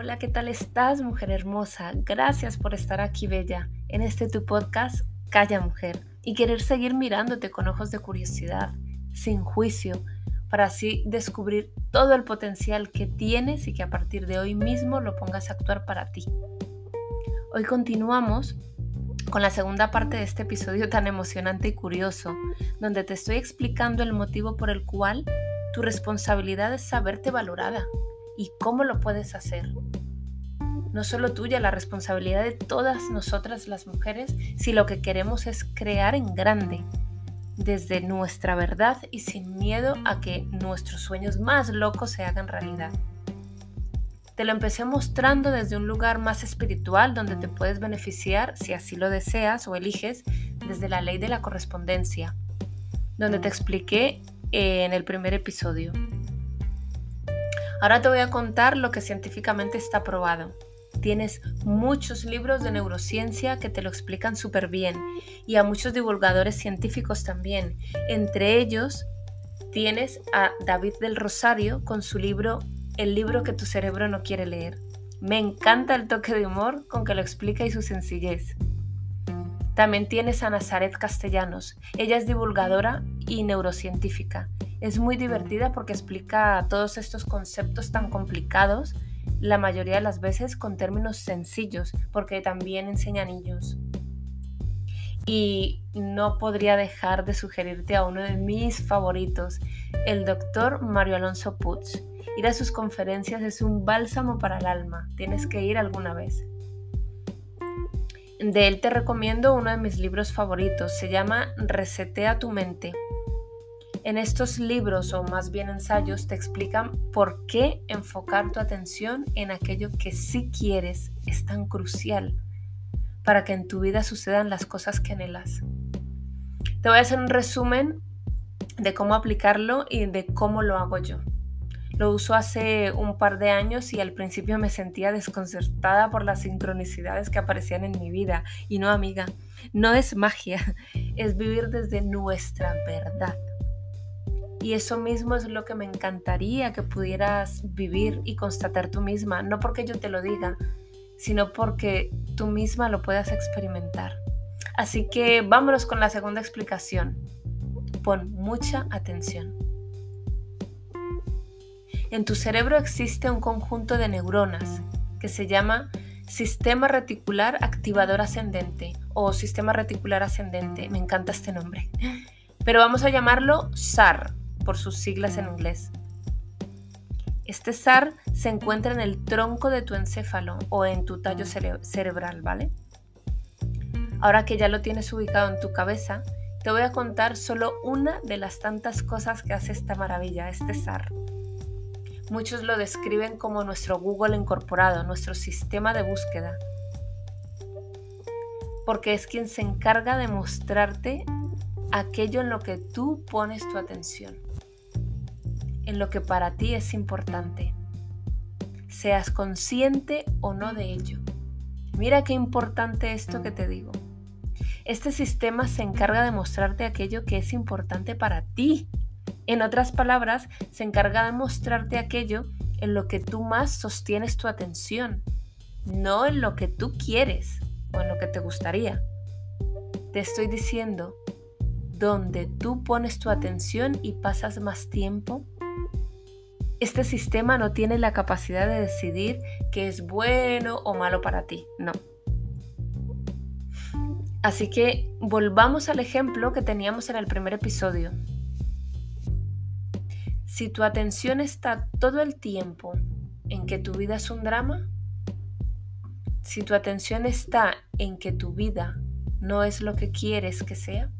Hola, ¿qué tal estás, mujer hermosa? Gracias por estar aquí, bella, en este tu podcast, Calla Mujer, y querer seguir mirándote con ojos de curiosidad, sin juicio, para así descubrir todo el potencial que tienes y que a partir de hoy mismo lo pongas a actuar para ti. Hoy continuamos con la segunda parte de este episodio tan emocionante y curioso, donde te estoy explicando el motivo por el cual tu responsabilidad es saberte valorada y cómo lo puedes hacer. No solo tuya, la responsabilidad de todas nosotras las mujeres si lo que queremos es crear en grande, desde nuestra verdad y sin miedo a que nuestros sueños más locos se hagan realidad. Te lo empecé mostrando desde un lugar más espiritual donde te puedes beneficiar, si así lo deseas o eliges, desde la ley de la correspondencia, donde te expliqué en el primer episodio. Ahora te voy a contar lo que científicamente está probado. Tienes muchos libros de neurociencia que te lo explican súper bien y a muchos divulgadores científicos también. Entre ellos tienes a David del Rosario con su libro El libro que tu cerebro no quiere leer. Me encanta el toque de humor con que lo explica y su sencillez. También tienes a Nazaret Castellanos. Ella es divulgadora y neurocientífica es muy divertida porque explica todos estos conceptos tan complicados, la mayoría de las veces con términos sencillos, porque también enseña a niños. Y no podría dejar de sugerirte a uno de mis favoritos, el doctor Mario Alonso Putz. Ir a sus conferencias es un bálsamo para el alma, tienes que ir alguna vez. De él te recomiendo uno de mis libros favoritos, se llama Resetea tu mente en estos libros o más bien ensayos te explican por qué enfocar tu atención en aquello que sí quieres es tan crucial para que en tu vida sucedan las cosas que anhelas. Te voy a hacer un resumen de cómo aplicarlo y de cómo lo hago yo. Lo uso hace un par de años y al principio me sentía desconcertada por las sincronicidades que aparecían en mi vida. Y no, amiga, no es magia, es vivir desde nuestra verdad. Y eso mismo es lo que me encantaría que pudieras vivir y constatar tú misma, no porque yo te lo diga, sino porque tú misma lo puedas experimentar. Así que vámonos con la segunda explicación. Pon mucha atención. En tu cerebro existe un conjunto de neuronas que se llama sistema reticular activador ascendente o sistema reticular ascendente. Me encanta este nombre. Pero vamos a llamarlo SAR por sus siglas en inglés. Este SAR se encuentra en el tronco de tu encéfalo o en tu tallo cerebral, ¿vale? Ahora que ya lo tienes ubicado en tu cabeza, te voy a contar solo una de las tantas cosas que hace esta maravilla, este SAR. Muchos lo describen como nuestro Google incorporado, nuestro sistema de búsqueda, porque es quien se encarga de mostrarte aquello en lo que tú pones tu atención en lo que para ti es importante, seas consciente o no de ello. Mira qué importante esto que te digo. Este sistema se encarga de mostrarte aquello que es importante para ti. En otras palabras, se encarga de mostrarte aquello en lo que tú más sostienes tu atención, no en lo que tú quieres o en lo que te gustaría. Te estoy diciendo, donde tú pones tu atención y pasas más tiempo, este sistema no tiene la capacidad de decidir qué es bueno o malo para ti, no. Así que volvamos al ejemplo que teníamos en el primer episodio. Si tu atención está todo el tiempo en que tu vida es un drama, si tu atención está en que tu vida no es lo que quieres que sea,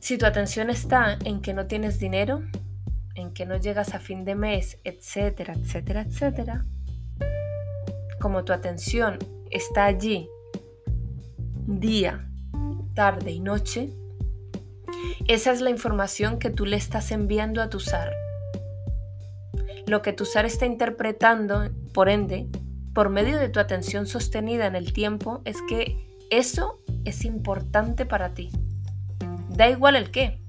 si tu atención está en que no tienes dinero, en que no llegas a fin de mes, etcétera, etcétera, etcétera, como tu atención está allí día, tarde y noche, esa es la información que tú le estás enviando a tu SAR. Lo que tu SAR está interpretando, por ende, por medio de tu atención sostenida en el tiempo, es que eso es importante para ti. Da igual el qué.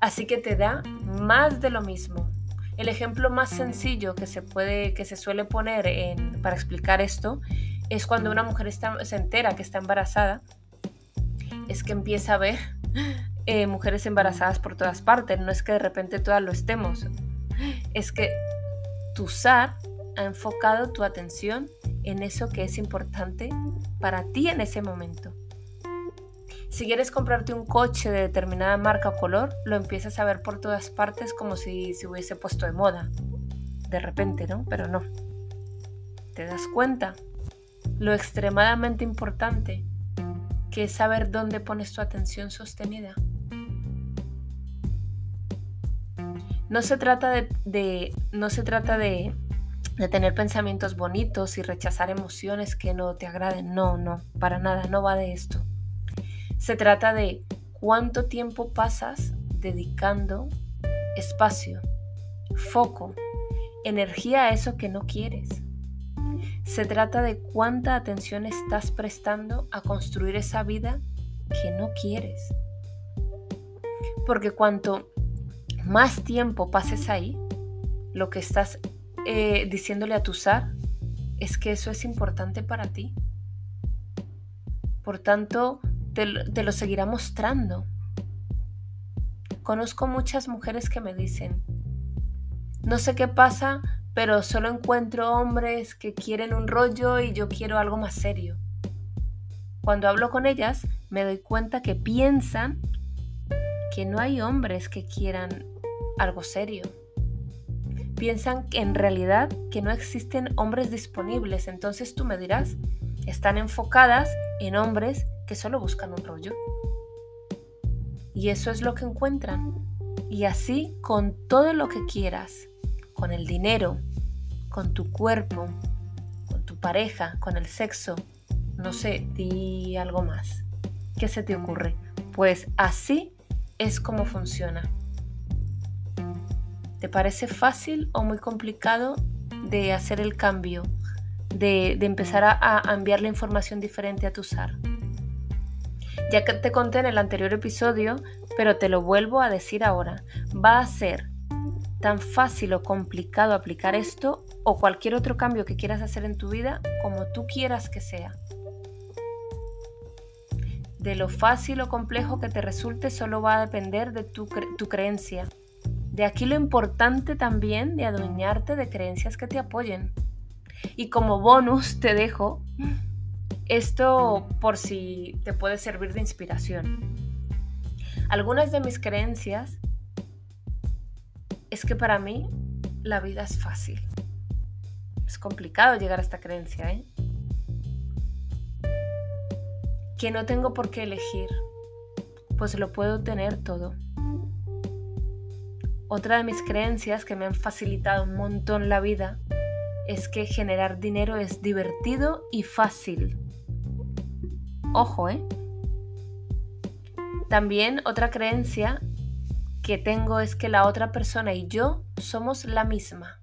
Así que te da más de lo mismo. El ejemplo más sencillo que se puede, que se suele poner para explicar esto, es cuando una mujer se entera que está embarazada, es que empieza a ver eh, mujeres embarazadas por todas partes. No es que de repente todas lo estemos, es que tu SAR ha enfocado tu atención en eso que es importante para ti en ese momento. Si quieres comprarte un coche de determinada marca o color, lo empiezas a ver por todas partes como si se hubiese puesto de moda. De repente, ¿no? Pero no. ¿Te das cuenta? Lo extremadamente importante que es saber dónde pones tu atención sostenida. No se trata de, no se trata de, tener pensamientos bonitos y rechazar emociones que no te agraden. No, no, para nada, no va de esto. Se trata de cuánto tiempo pasas dedicando espacio, foco, energía a eso que no quieres. Se trata de cuánta atención estás prestando a construir esa vida que no quieres. Porque cuanto más tiempo pases ahí, lo que estás eh, diciéndole a tu SAR es que eso es importante para ti. Por tanto, te, lo seguirá mostrando. Conozco muchas mujeres que me dicen, no sé qué pasa, pero solo encuentro hombres que quieren un rollo y yo quiero algo más serio. Cuando hablo con ellas, me doy cuenta que piensan que no hay hombres que quieran algo serio. Piensan en realidad que no existen hombres disponibles, entonces tú me dirás, están enfocadas en hombres que solo buscan un rollo. Y eso es lo que encuentran. Y así con todo lo que quieras, con el dinero, con tu cuerpo, con tu pareja, con el sexo, no sé, di algo más. ¿Qué se te ocurre? Pues así es como funciona. ¿Te parece fácil o muy complicado de hacer el cambio, de, empezar a, a enviar la información diferente a tu SAR? Ya que te conté en el anterior episodio, pero te lo vuelvo a decir ahora, va a ser tan fácil o complicado aplicar esto o cualquier otro cambio que quieras hacer en tu vida como tú quieras que sea. De lo fácil o complejo que te resulte solo va a depender de tu, tu creencia. De aquí lo importante también de adueñarte de creencias que te apoyen. Y como bonus te dejo esto por si te puede servir de inspiración. Algunas de mis creencias es que para mí la vida es fácil. Es complicado llegar a esta creencia, ¿eh? Que no tengo por qué elegir, pues lo puedo tener todo. Otra de mis creencias que me han facilitado un montón la vida es que generar dinero es divertido y fácil. Ojo, ¿eh? También otra creencia que tengo es que la otra persona y yo somos la misma.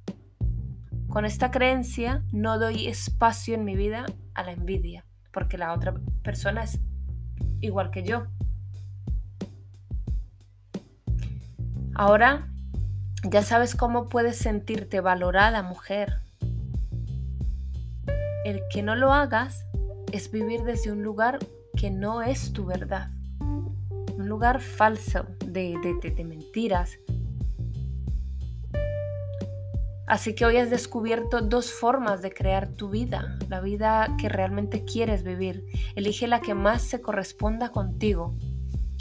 Con esta creencia no doy espacio en mi vida a la envidia, porque la otra persona es igual que yo. Ahora ya sabes cómo puedes sentirte valorada, mujer. El que no lo hagas es vivir desde un lugar no es tu verdad, un lugar falso de, de, mentiras. Así que hoy has descubierto dos formas de crear tu vida, la vida que realmente quieres vivir. Elige la que más se corresponda contigo.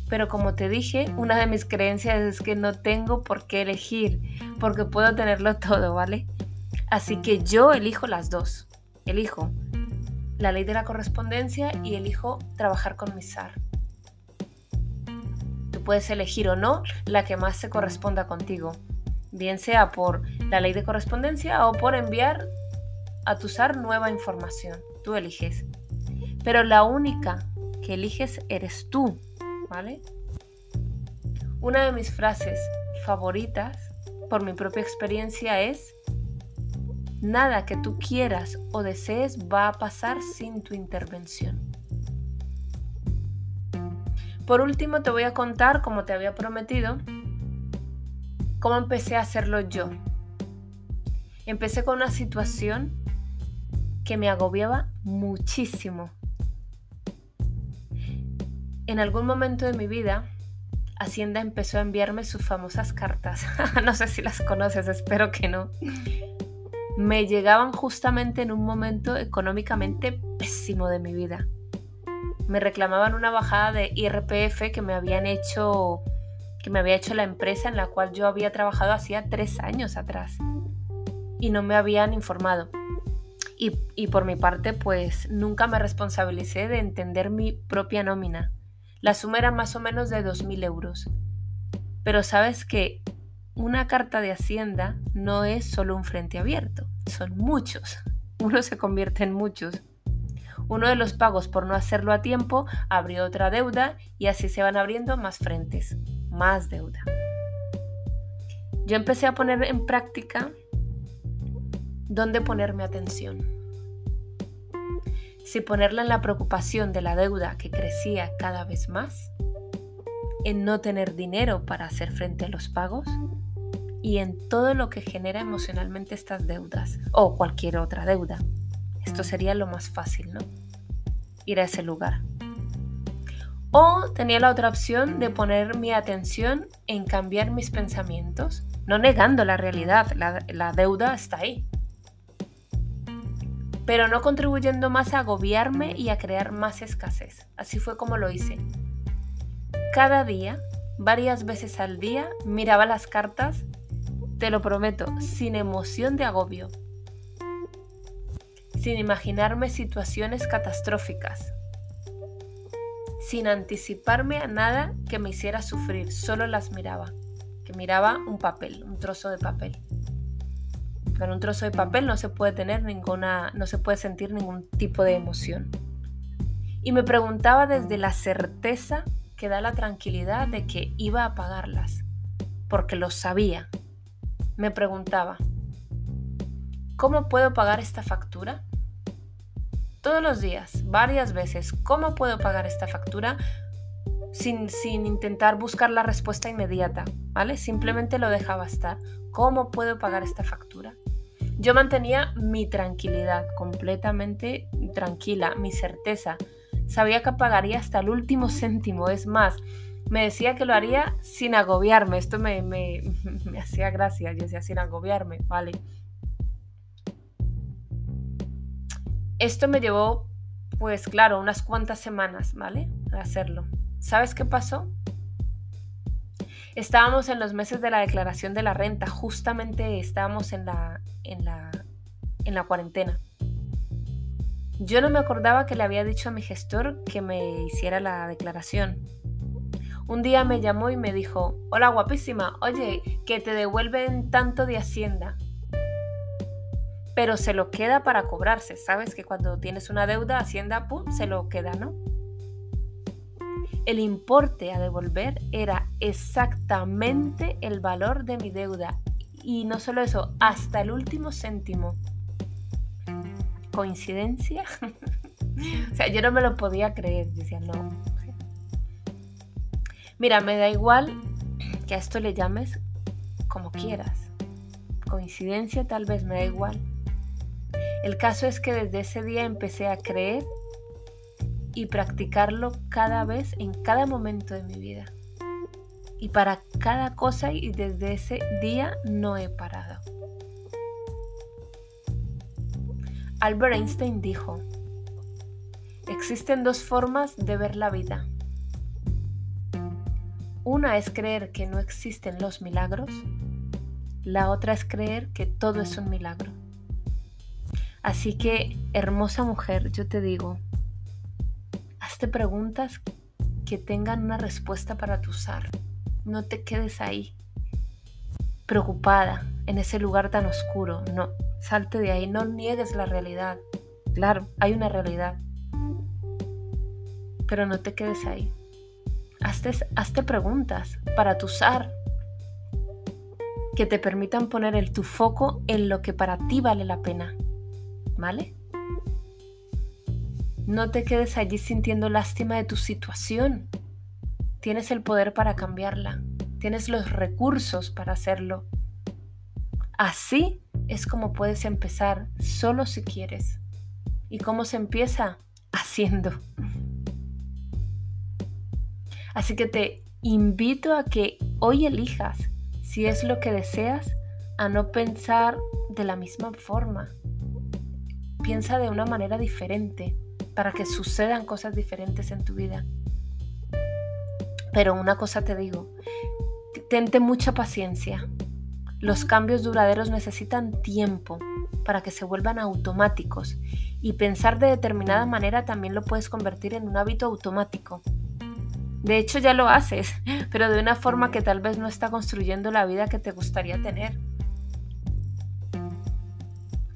Pero como te dije, una de mis creencias es que no tengo por qué elegir, porque puedo tenerlo todo, ¿vale? Así que yo elijo las dos. Elijo la ley de la correspondencia y elijo trabajar con mi SAR. Tú puedes elegir o no la que más se corresponda contigo, bien sea por la ley de correspondencia o por enviar a tu SAR nueva información. Tú eliges. Pero la única que eliges eres tú, ¿vale? Una de mis frases favoritas por mi propia experiencia es Nada que tú quieras o desees va a pasar sin tu intervención. Por último, te voy a contar, como te había prometido, cómo empecé a hacerlo yo, Empecé con una situación que me agobiaba muchísimo. En algún momento de mi vida, Hacienda empezó a enviarme sus famosas cartas. no sé si las conoces, espero que no. Me llegaban justamente en un momento económicamente pésimo de mi vida. Me reclamaban una bajada de IRPF que me habían hecho que me había hecho la empresa en la cual yo había trabajado hacía tres años atrás y no me habían informado. Y, y, por mi parte, pues nunca me responsabilicé de entender mi propia nómina. La suma era más o menos de 2.000 euros. Pero sabes que una carta de Hacienda no es solo un frente abierto, son muchos. Uno se convierte en muchos. Uno de los pagos por no hacerlo a tiempo abrió otra deuda y así se van abriendo más frentes, más deuda. Yo empecé a poner en práctica dónde ponerme atención si ponerla en la preocupación de la deuda que crecía cada vez más, en no tener dinero para hacer frente a los pagos y en todo lo que genera emocionalmente estas deudas o cualquier otra deuda. Esto sería lo más fácil, ¿no? Ir a ese lugar. O tenía la otra opción de poner mi atención en cambiar mis pensamientos, no negando la realidad, la, deuda está ahí, pero no contribuyendo más a agobiarme y a crear más escasez. Así fue como lo hice. Cada día, varias veces al día, miraba las cartas, te lo prometo, sin emoción de agobio, sin imaginarme situaciones catastróficas, sin anticiparme a nada que me hiciera sufrir, solo las miraba, que miraba un papel, un trozo de papel. Con un trozo de papel no se puede tener ninguna, no se puede sentir ningún tipo de emoción. Y me preguntaba desde la certeza que da la tranquilidad de que iba a pagarlas, porque lo sabía. Me preguntaba, ¿cómo puedo pagar esta factura? Todos los días, varias veces, ¿cómo puedo pagar esta factura? Sin, sin, intentar buscar la respuesta inmediata, ¿vale? Simplemente lo dejaba estar. ¿Cómo puedo pagar esta factura? Yo mantenía mi tranquilidad, completamente tranquila, mi certeza. Sabía que pagaría hasta el último céntimo, es más, me decía que lo haría sin agobiarme. Esto me, me, me hacía gracia, yo decía sin agobiarme, ¿vale? Esto me llevó, pues claro, unas cuantas semanas, ¿vale? A hacerlo. ¿Sabes qué pasó? Estábamos en los meses de la declaración de la renta, justamente estábamos en la, en la, en la cuarentena. Yo no me acordaba que le había dicho a mi gestor que me hiciera la declaración. Un día me llamó y me dijo, hola guapísima, oye, que te devuelven tanto de Hacienda. Pero se lo queda para cobrarse, ¿sabes? Que cuando tienes una deuda, Hacienda, pum, se lo queda, ¿no? El importe a devolver era exactamente el valor de mi deuda. Y no solo eso, hasta el último céntimo. ¿Coincidencia? o sea, yo no me lo podía creer. Decía, no. Mira, me da igual que a esto le llames como quieras. Coincidencia tal vez me da igual. El caso es que desde ese día empecé a creer y practicarlo cada vez en cada momento de mi vida. Y para cada cosa y desde ese día no he parado. Albert Einstein dijo, existen dos formas de ver la vida. Una es creer que no existen los milagros, la otra es creer que todo es un milagro. Así que, hermosa mujer, yo te digo, Hazte preguntas que tengan una respuesta para tu usar. No te quedes ahí, preocupada, en ese lugar tan oscuro. No, salte de ahí, no niegues la realidad. Claro, hay una realidad. Pero no te quedes ahí. Hazte, hazte preguntas para tu usar que te permitan poner el, tu foco en lo que para ti vale la pena. ¿Vale? No te quedes allí sintiendo lástima de tu situación. Tienes el poder para cambiarla. Tienes los recursos para hacerlo. Así es como puedes empezar, solo si quieres. ¿Y cómo se empieza? Haciendo. Así que te invito a que hoy elijas, si es lo que deseas, a no pensar de la misma forma. Piensa de una manera diferente para que sucedan cosas diferentes en tu vida. Pero una cosa te digo, tente mucha paciencia. Los cambios duraderos necesitan tiempo para que se vuelvan automáticos y pensar de determinada manera también lo puedes convertir en un hábito automático. De hecho ya lo haces, pero de una forma que tal vez no está construyendo la vida que te gustaría tener.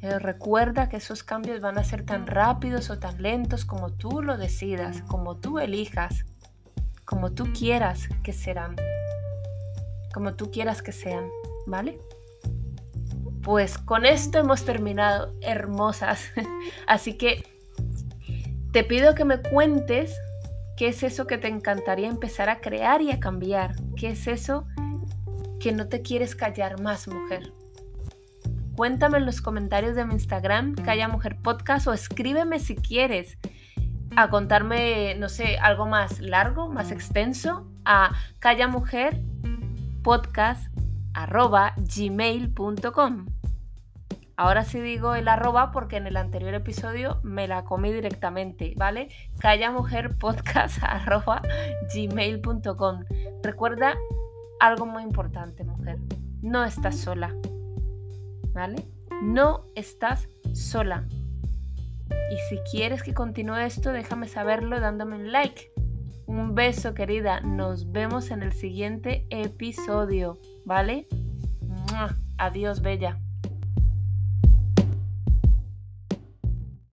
Pero recuerda que esos cambios van a ser tan rápidos o tan lentos como tú lo decidas, como tú elijas, como tú quieras que serán, como tú quieras que sean, ¿vale? Pues con esto hemos terminado, hermosas. Así que te pido que me cuentes ¿Qué es eso que te encantaría empezar a crear y a cambiar? ¿Qué es eso que no te quieres callar más, mujer? Cuéntame en los comentarios de mi Instagram, Calla Mujer Podcast, o escríbeme si quieres a contarme, no sé, algo más largo, más extenso, a callamujerpodcast.gmail.com Ahora sí digo el arroba porque en el anterior episodio me la comí directamente, ¿vale? callamujerpodcast.gmail.com Recuerda algo muy importante, mujer. No estás sola, ¿vale? No estás sola. Y si quieres que continúe esto, déjame saberlo dándome un like. Un beso, querida. Nos vemos en el siguiente episodio, ¿vale? Adiós, bella.